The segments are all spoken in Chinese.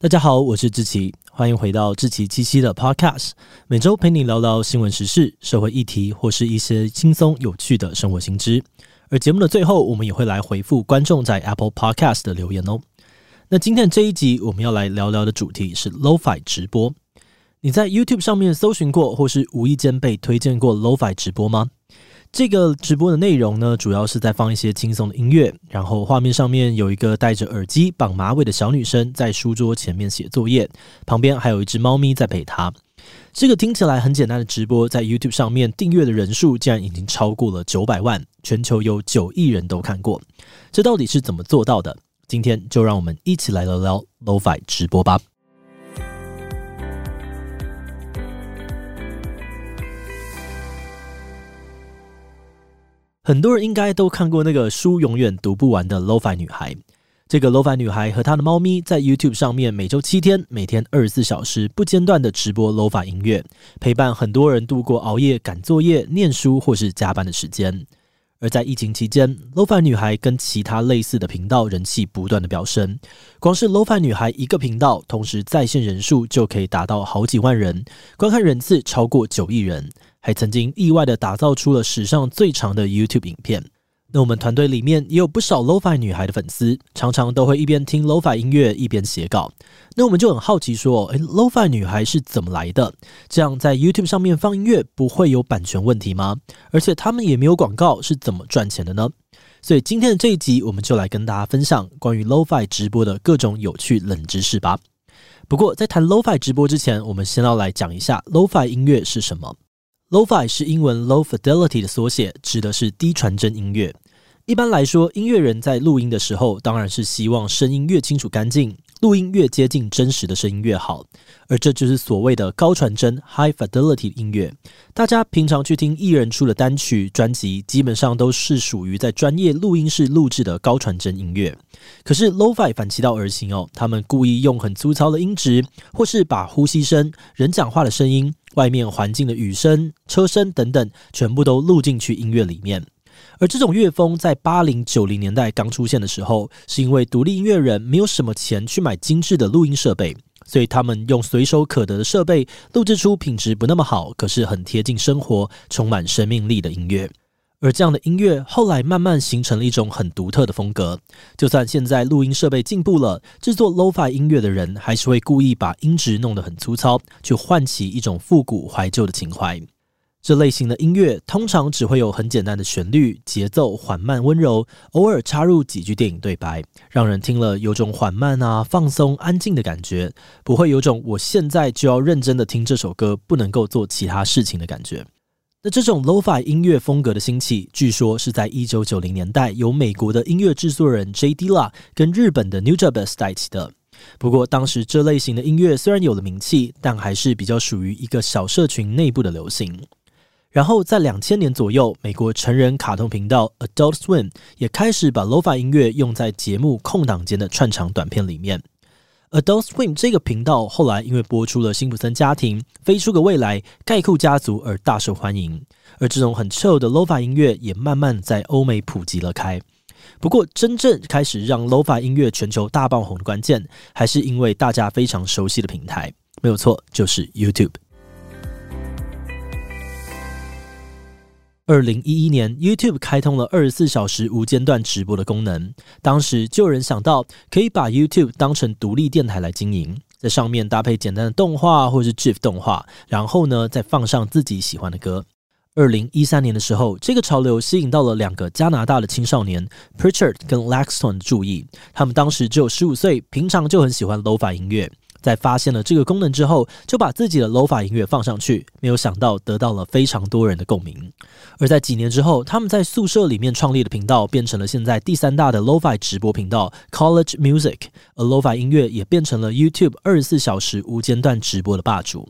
大家好，我是志奇，欢迎回到志奇七七的 Podcast，每周陪你聊聊新闻时事、社会议题或是一些轻松有趣的生活新知。而节目的最后，我们也会来回复观众在 Apple Podcast 的留言哦。那今天这一集我们要来聊聊的主题是 Lo-Fi 直播。你在 YouTube 上面搜寻过，或是无意间被推荐过 Lo-Fi 直播吗？这个直播的内容呢，主要是在放一些轻松的音乐，然后画面上面有一个戴着耳机、绑马尾的小女生在书桌前面写作业，旁边还有一只猫咪在陪她。这个听起来很简单的直播，在 YouTube 上面订阅的人数竟然已经超过了九百万，全球有九亿人都看过。这到底是怎么做到的？今天就让我们一起来聊聊 Lo-Fi 直播吧。很多人应该都看过那个书永远读不完的 Lo-Fi 女孩。这个 Lo-Fi 女孩和她的猫咪在 YouTube 上面每周七天，每天二十四小时不间断的直播 Lo-Fi 音乐，陪伴很多人度过熬夜赶作业、念书或是加班的时间。而在疫情期间，Lo-Fi 女孩跟其他类似的频道人气不断的飙升。光是 Lo-Fi 女孩一个频道，同时在线人数就可以达到好几万人，观看人次超过九亿人，还曾经意外的打造出了史上最长的 YouTube 影片。那我们团队里面也有不少 Lo-Fi 女孩的粉丝，常常都会一边听 Lo-Fi 音乐一边写稿。那我们就很好奇说，诶，Lo-Fi 女孩是怎么来的？这样在 YouTube 上面放音乐不会有版权问题吗？而且他们也没有广告，是怎么赚钱的呢？所以今天的这一集，我们就来跟大家分享关于 Lo-Fi 直播的各种有趣冷知识吧。不过在谈 Lo-Fi 直播之前，我们先要来讲一下 Lo-Fi 音乐是什么。Lo-Fi 是英文 Low Fidelity 的缩写，指的是低传真音乐。一般来说，音乐人在录音的时候，当然是希望声音越清楚干净，录音越接近真实的声音越好。而这就是所谓的高传真 （High Fidelity） 音乐。大家平常去听艺人出的单曲、专辑，基本上都是属于在专业录音室录制的高传真音乐。可是 Lo-Fi 反其道而行哦，他们故意用很粗糙的音质，或是把呼吸声、人讲话的声音。外面环境的雨声、车声等等，全部都录进去音乐里面。而这种乐风在八零九零年代刚出现的时候，是因为独立音乐人没有什么钱去买精致的录音设备，所以他们用随手可得的设备录制出品质不那么好，可是很贴近生活、充满生命力的音乐。而这样的音乐后来慢慢形成了一种很独特的风格。就算现在录音设备进步了，制作 Lo-Fi 音乐的人还是会故意把音质弄得很粗糙，去唤起一种复古怀旧的情怀。这类型的音乐通常只会有很简单的旋律，节奏缓慢温柔，偶尔插入几句电影对白，让人听了有种缓慢啊、放松、安静的感觉，不会有种我现在就要认真的听这首歌，不能够做其他事情的感觉。那这种 Lo-Fi 音乐风格的兴起，据说是在一九九零年代由美国的音乐制作人 J. Dilla 跟日本的 Nujabes 带起的。不过当时这类型的音乐虽然有了名气，但还是比较属于一个小社群内部的流行。然后在两千年左右，美国成人卡通频道 Adult Swim 也开始把 Lo-Fi 音乐用在节目空档间的串场短片里面。Adult Swim 这个频道后来因为播出了《辛普森家庭》、《飞出个未来》、《盖库家族》而大受欢迎，而这种很 chill 的 lofa 音乐也慢慢在欧美普及了开。不过，真正开始让 lofa 音乐全球大爆红的关键，还是因为大家非常熟悉的平台，没有错，就是 YouTube。二零一一年，YouTube 开通了二十四小时无间断直播的功能。当时就有人想到，可以把 YouTube 当成独立电台来经营，在上面搭配简单的动画或是 GIF 动画，然后呢，再放上自己喜欢的歌。二零一三年的时候，这个潮流吸引到了两个加拿大的青少年 Pritchard 跟 Laxton 的注意。他们当时只有十五岁，平常就很喜欢 Lo-Fi 音乐。在发现了这个功能之后，就把自己的 Lo-Fi 音乐放上去，没有想到得到了非常多人的共鸣。而在几年之后，他们在宿舍里面创立的频道变成了现在第三大的 Lo-Fi 直播频道 College Music，而 Lo-Fi 音乐也变成了 YouTube 二十四小时无间断直播的霸主。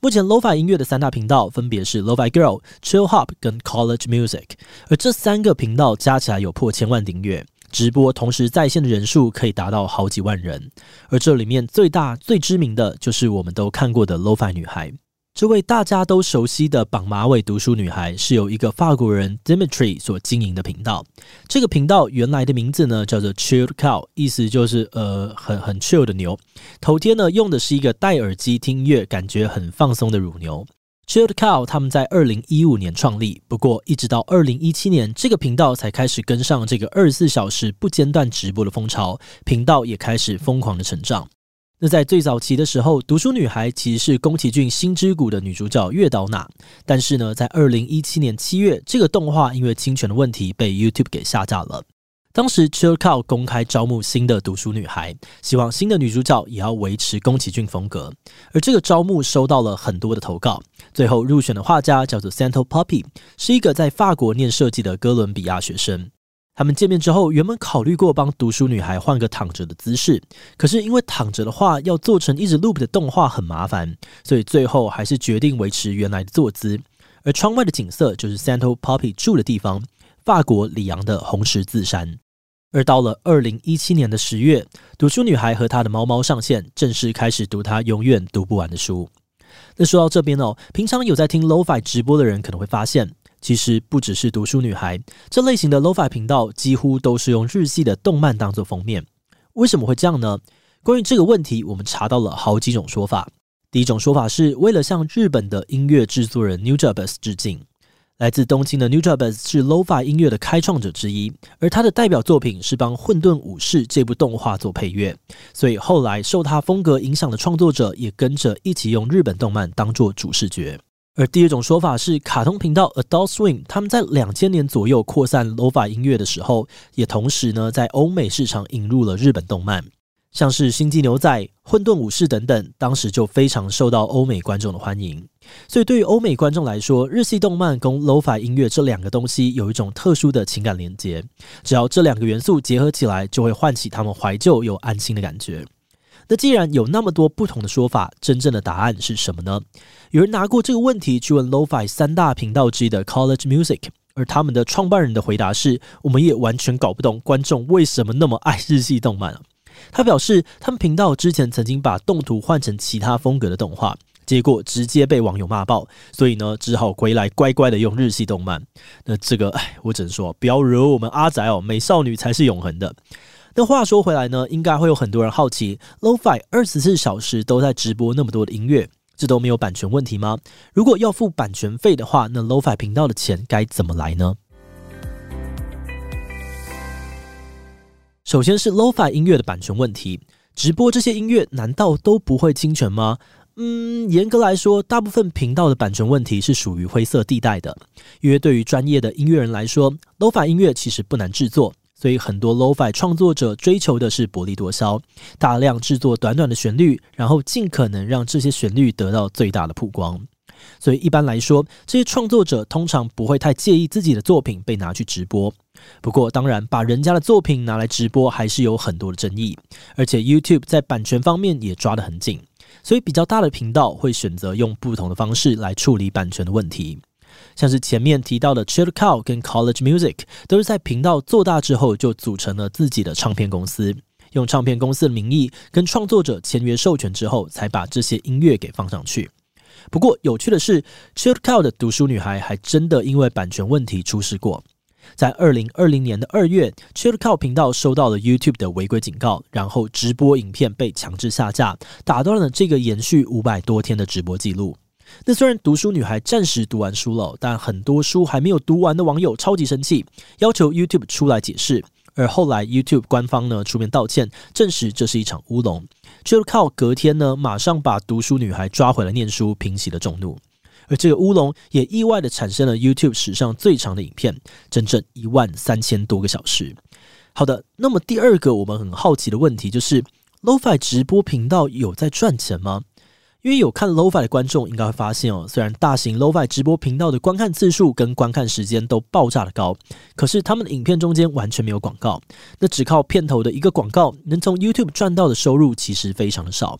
目前 Lo-Fi 音乐的三大频道分别是 Lo-Fi Girl、Chill Hop 跟 College Music，而这三个频道加起来有破千万订阅。直播同时在线的人数可以达到好几万人，而这里面最大最知名的就是我们都看过的 Lo-Fi 女孩。这位大家都熟悉的绑马尾读书女孩，是由一个法国人 Dimitri 所经营的频道。这个频道原来的名字呢叫做 Chill Cow，意思就是呃很很 chill 的牛。头贴呢用的是一个戴耳机听音乐，感觉很放松的乳牛。Chilled Cow 他们在二零一五年创立，不过一直到二零一七年，这个频道才开始跟上这个二十四小时不间断直播的风潮，频道也开始疯狂的成长。那在最早期的时候，读书女孩其实是宫崎骏《心之谷》的女主角月岛娜，但是呢，在二零一七年七月，这个动画因为侵权的问题被 YouTube 给下架了。当时 Chill Cow 公开招募新的读书女孩，希望新的女主角也要维持宫崎骏风格。而这个招募收到了很多的投稿，最后入选的画家叫做 Santo Poppy，是一个在法国念设计的哥伦比亚学生。他们见面之后，原本考虑过帮读书女孩换个躺着的姿势，可是因为躺着的话要做成一直 loop 的动画很麻烦，所以最后还是决定维持原来的坐姿。而窗外的景色就是 Santo Poppy 住的地方，法国里昂的红十字山。而到了二零一七年的十月，读书女孩和她的猫猫上线，正式开始读她永远读不完的书。那说到这边哦，平常有在听 Lo-Fi 直播的人可能会发现，其实不只是读书女孩这类型的 Lo-Fi 频道，几乎都是用日系的动漫当做封面。为什么会这样呢？关于这个问题，我们查到了好几种说法。第一种说法是为了向日本的音乐制作人 New j a b e s 致敬。来自东京的 Nujabes 是 Lo-Fi 音乐的开创者之一，而他的代表作品是帮《混沌武士》这部动画做配乐，所以后来受他风格影响的创作者也跟着一起用日本动漫当做主视觉。而第二种说法是，卡通频道 Adult Swim 他们在两千年左右扩散 Lo-Fi 音乐的时候，也同时呢在欧美市场引入了日本动漫。像是《星际牛仔》、《混沌武士》等等，当时就非常受到欧美观众的欢迎。所以，对于欧美观众来说，日系动漫跟 Lo-Fi 音乐这两个东西有一种特殊的情感连接。只要这两个元素结合起来，就会唤起他们怀旧又安心的感觉。那既然有那么多不同的说法，真正的答案是什么呢？有人拿过这个问题去问 Lo-Fi 三大频道之一的 College Music，而他们的创办人的回答是：我们也完全搞不懂观众为什么那么爱日系动漫。他表示，他们频道之前曾经把动图换成其他风格的动画，结果直接被网友骂爆，所以呢，只好回来乖乖的用日系动漫。那这个，哎，我只能说，不要惹我们阿宅哦，美少女才是永恒的。那话说回来呢，应该会有很多人好奇，Lo-Fi 二十四小时都在直播那么多的音乐，这都没有版权问题吗？如果要付版权费的话，那 Lo-Fi 频道的钱该怎么来呢？首先是 Lo-Fi 音乐的版权问题，直播这些音乐难道都不会侵权吗？嗯，严格来说，大部分频道的版权问题是属于灰色地带的，因为对于专业的音乐人来说，Lo-Fi 音乐其实不难制作，所以很多 Lo-Fi 创作者追求的是薄利多销，大量制作短短的旋律，然后尽可能让这些旋律得到最大的曝光。所以一般来说，这些创作者通常不会太介意自己的作品被拿去直播。不过，当然把人家的作品拿来直播还是有很多的争议，而且 YouTube 在版权方面也抓得很紧，所以比较大的频道会选择用不同的方式来处理版权的问题。像是前面提到的 ChillCow 跟 College Music，都是在频道做大之后就组成了自己的唱片公司，用唱片公司的名义跟创作者签约授权之后，才把这些音乐给放上去。不过有趣的是 c h i l d c o w 的读书女孩还真的因为版权问题出事过。在二零二零年的二月 c h i l d c o w 频道收到了 YouTube 的违规警告，然后直播影片被强制下架，打断了这个延续五百多天的直播记录。那虽然读书女孩暂时读完书了，但很多书还没有读完的网友超级生气，要求 YouTube 出来解释。而后来 YouTube 官方呢出面道歉，证实这是一场乌龙。Chilled Cow 隔天呢马上把读书女孩抓回来念书，平息了众怒。而这个乌龙也意外的产生了 YouTube 史上最长的影片，整整一万三千多个小时。好的，那么第二个我们很好奇的问题就是，Lo-Fi 直播频道有在赚钱吗？因为有看 Lo-Fi 的观众应该会发现哦，虽然大型 Lo-Fi 直播频道的观看次数跟观看时间都爆炸的高，可是他们的影片中间完全没有广告，那只靠片头的一个广告，能从 YouTube 赚到的收入其实非常的少。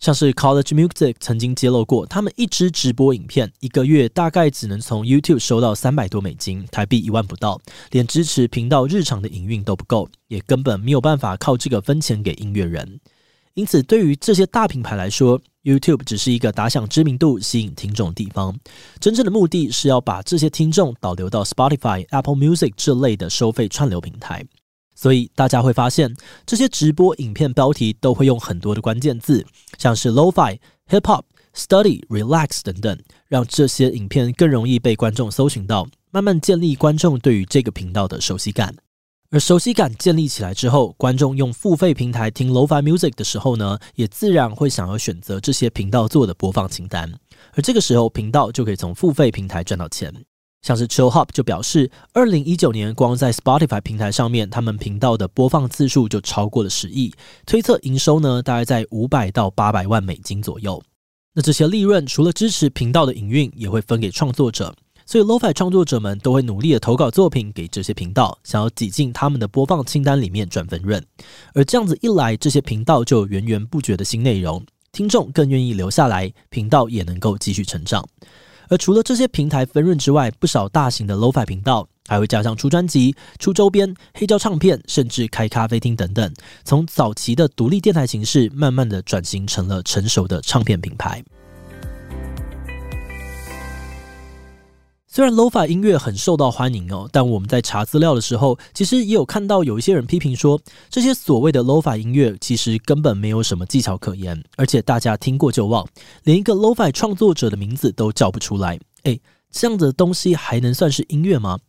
像是 College Music 曾经揭露过，他们一支直播影片一个月大概只能从 YouTube 收到三百多美金，台币一万不到，连支持频道日常的营运都不够，也根本没有办法靠这个分钱给音乐人。因此，对于这些大品牌来说，YouTube 只是一个打响知名度、吸引听众的地方。真正的目的是要把这些听众导流到 Spotify、Apple Music 这类的收费串流平台。所以大家会发现，这些直播影片标题都会用很多的关键字，像是 Lo-Fi、Hip Hop、Study、Relax 等等，让这些影片更容易被观众搜寻到，慢慢建立观众对于这个频道的熟悉感。而熟悉感建立起来之后，观众用付费平台听 Lo-Fi Music 的时候呢，也自然会想要选择这些频道做的播放清单。而这个时候，频道就可以从付费平台赚到钱。像是 Chill Hop 就表示，二零一九年光在 Spotify 平台上面，他们频道的播放次数就超过了十亿，推测营收呢大概在五百到八百万美金左右。那这些利润除了支持频道的营运，也会分给创作者。所以，Lo-Fi 创作者们都会努力的投稿作品给这些频道，想要挤进他们的播放清单里面赚分润。而这样子一来，这些频道就有源源不绝的新内容，听众更愿意留下来，频道也能够继续成长。而除了这些平台分润之外，不少大型的 Lo-Fi 频道还会加上出专辑、出周边、黑胶唱片，甚至开咖啡厅等等，从早期的独立电台形式，慢慢的转型成了成熟的唱片品牌。虽然 Lo-Fi 音乐很受到欢迎哦，但我们在查资料的时候，其实也有看到有一些人批评说，这些所谓的 Lo-Fi 音乐其实根本没有什么技巧可言，而且大家听过就忘，连一个 Lo-Fi 创作者的名字都叫不出来。诶，这样子的东西还能算是音乐吗？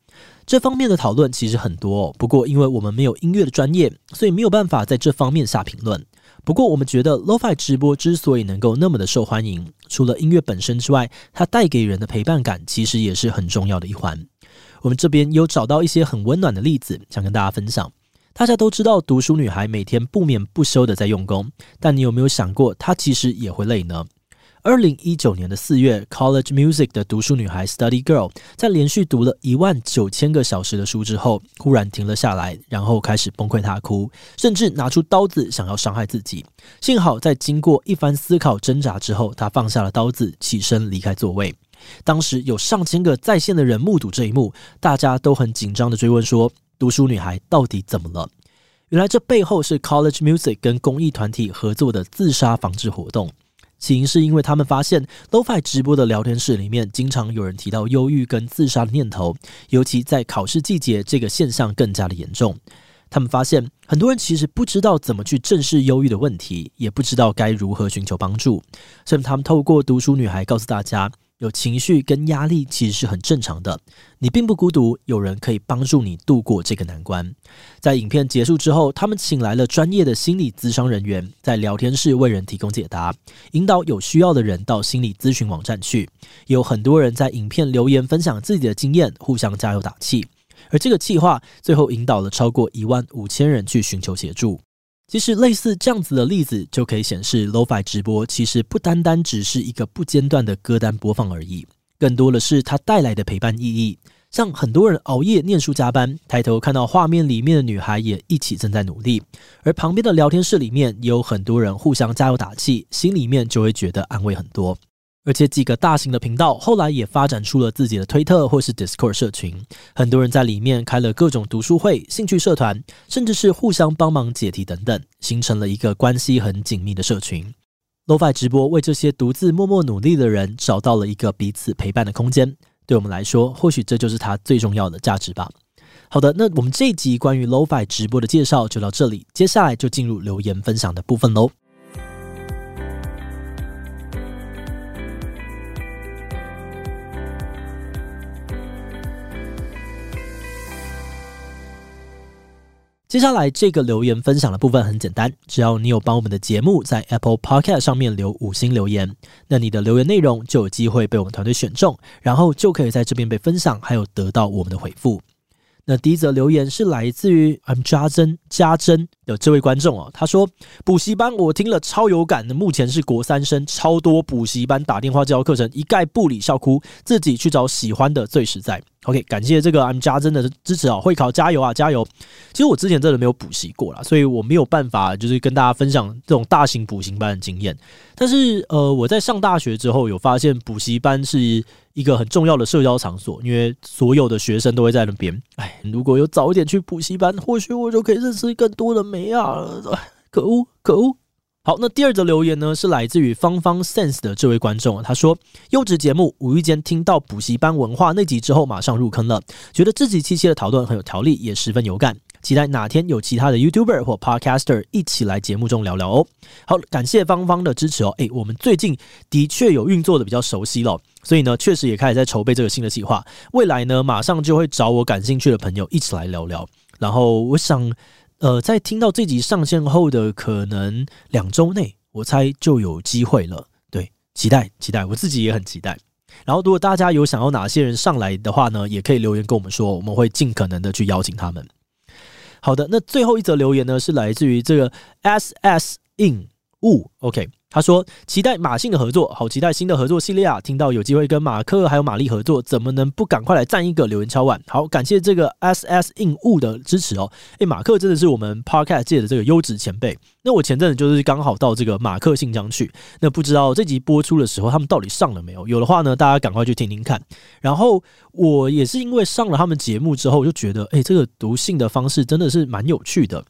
这方面的讨论其实很多哦，不过因为我们没有音乐的专业，所以没有办法在这方面下评论。不过，我们觉得 Lo-Fi 直播之所以能够那么的受欢迎，除了音乐本身之外，它带给人的陪伴感其实也是很重要的一环。我们这边有找到一些很温暖的例子，想跟大家分享。大家都知道，读书女孩每天不眠不休的在用功，但你有没有想过，她其实也会累呢？二零一九年的四月，College Music 的读书女孩 Study Girl 在连续读了一万九千个小时的书之后，忽然停了下来，然后开始崩溃大哭，甚至拿出刀子想要伤害自己。幸好在经过一番思考挣扎之后，她放下了刀子，起身离开座位。当时有上千个在线的人目睹这一幕，大家都很紧张地追问说：“读书女孩到底怎么了？”原来这背后是 College Music 跟公益团体合作的自杀防治活动。起因是因为他们发现，Lo-Fi 直播的聊天室里面经常有人提到忧郁跟自杀的念头，尤其在考试季节，这个现象更加的严重。他们发现，很多人其实不知道怎么去正视忧郁的问题，也不知道该如何寻求帮助，所以他们透过读书女孩告诉大家。有情绪跟压力其实是很正常的，你并不孤独，有人可以帮助你度过这个难关。在影片结束之后，他们请来了专业的心理咨商人员，在聊天室为人提供解答，引导有需要的人到心理咨询网站去。有很多人在影片留言分享自己的经验，互相加油打气。而这个计划最后引导了超过一万五千人去寻求协助。其实类似这样子的例子，就可以显示 Lo-Fi 直播其实不单单只是一个不间断的歌单播放而已，更多的是它带来的陪伴意义。像很多人熬夜念书加班，抬头看到画面里面的女孩也一起正在努力，而旁边的聊天室里面也有很多人互相加油打气，心里面就会觉得安慰很多。而且几个大型的频道后来也发展出了自己的推特或是 Discord 社群，很多人在里面开了各种读书会、兴趣社团，甚至是互相帮忙解题等等，形成了一个关系很紧密的社群。Lo-Fi 直播为这些独自默默努力的人找到了一个彼此陪伴的空间，对我们来说，或许这就是它最重要的价值吧。好的，那我们这一集关于 Lo-Fi 直播的介绍就到这里，接下来就进入留言分享的部分喽。接下来这个留言分享的部分很简单，只要你有帮我们的节目在 Apple Podcast 上面留五星留言，那你的留言内容就有机会被我们团队选中，然后就可以在这边被分享，还有得到我们的回复。那第一则留言是来自于 I'm 加珍家珍的这位观众哦，他说补习班我听了超有感的，目前是国三生，超多补习班打电话教课程，一概不理笑哭，自己去找喜欢的最实在。OK，感谢这个 M 家真的支持啊，会考加油啊，加油！其实我之前真的没有补习过啦，所以我没有办法就是跟大家分享这种大型补习班的经验。但是呃，我在上大学之后有发现补习班是一个很重要的社交场所，因为所有的学生都会在那边。哎，如果有早一点去补习班，或许我就可以认识更多的美啊！可恶，可恶！好，那第二则留言呢，是来自于芳芳 sense 的这位观众啊，他说：优质节目，无意间听到补习班文化那集之后，马上入坑了，觉得自己七七的讨论很有条理，也十分有感，期待哪天有其他的 YouTuber 或 Podcaster 一起来节目中聊聊哦。好，感谢芳芳的支持哦。诶，我们最近的确有运作的比较熟悉了，所以呢，确实也开始在筹备这个新的计划，未来呢，马上就会找我感兴趣的朋友一起来聊聊。然后我想。呃，在听到这集上线后的可能两周内，我猜就有机会了。对，期待期待，我自己也很期待。然后，如果大家有想要哪些人上来的话呢，也可以留言跟我们说，我们会尽可能的去邀请他们。好的，那最后一则留言呢，是来自于这个 S S in 物，OK。他说：“期待马信的合作，好期待新的合作系列啊！听到有机会跟马克还有玛丽合作，怎么能不赶快来赞一个留言敲碗？好，感谢这个 S S in 物的支持哦！诶，马克真的是我们 Podcast 界的这个优质前辈。那我前阵子就是刚好到这个马克信箱去，那不知道这集播出的时候他们到底上了没有？有的话呢，大家赶快去听听看。然后我也是因为上了他们节目之后，我就觉得，诶，这个读信的方式真的是蛮有趣的。”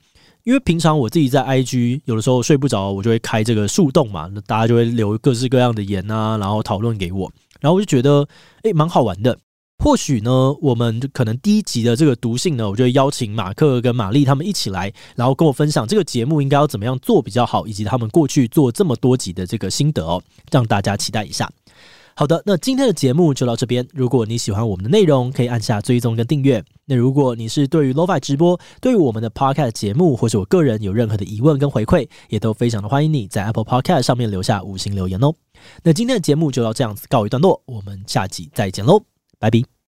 因为平常我自己在 IG 有的时候睡不着，我就会开这个树洞嘛，那大家就会留各式各样的言啊，然后讨论给我，然后我就觉得诶蛮好玩的。或许呢，我们可能第一集的这个读性呢，我就会邀请马克跟玛丽他们一起来，然后跟我分享这个节目应该要怎么样做比较好，以及他们过去做这么多集的这个心得哦，让大家期待一下。好的，那今天的节目就到这边。如果你喜欢我们的内容，可以按下追踪跟订阅。那如果你是对于 Lo-Fi 直播、对于我们的 Podcast 节目，或是我个人有任何的疑问跟回馈，也都非常的欢迎你在 Apple Podcast 上面留下五星留言哦。那今天的节目就到这样子告一段落，我们下集再见喽，拜拜。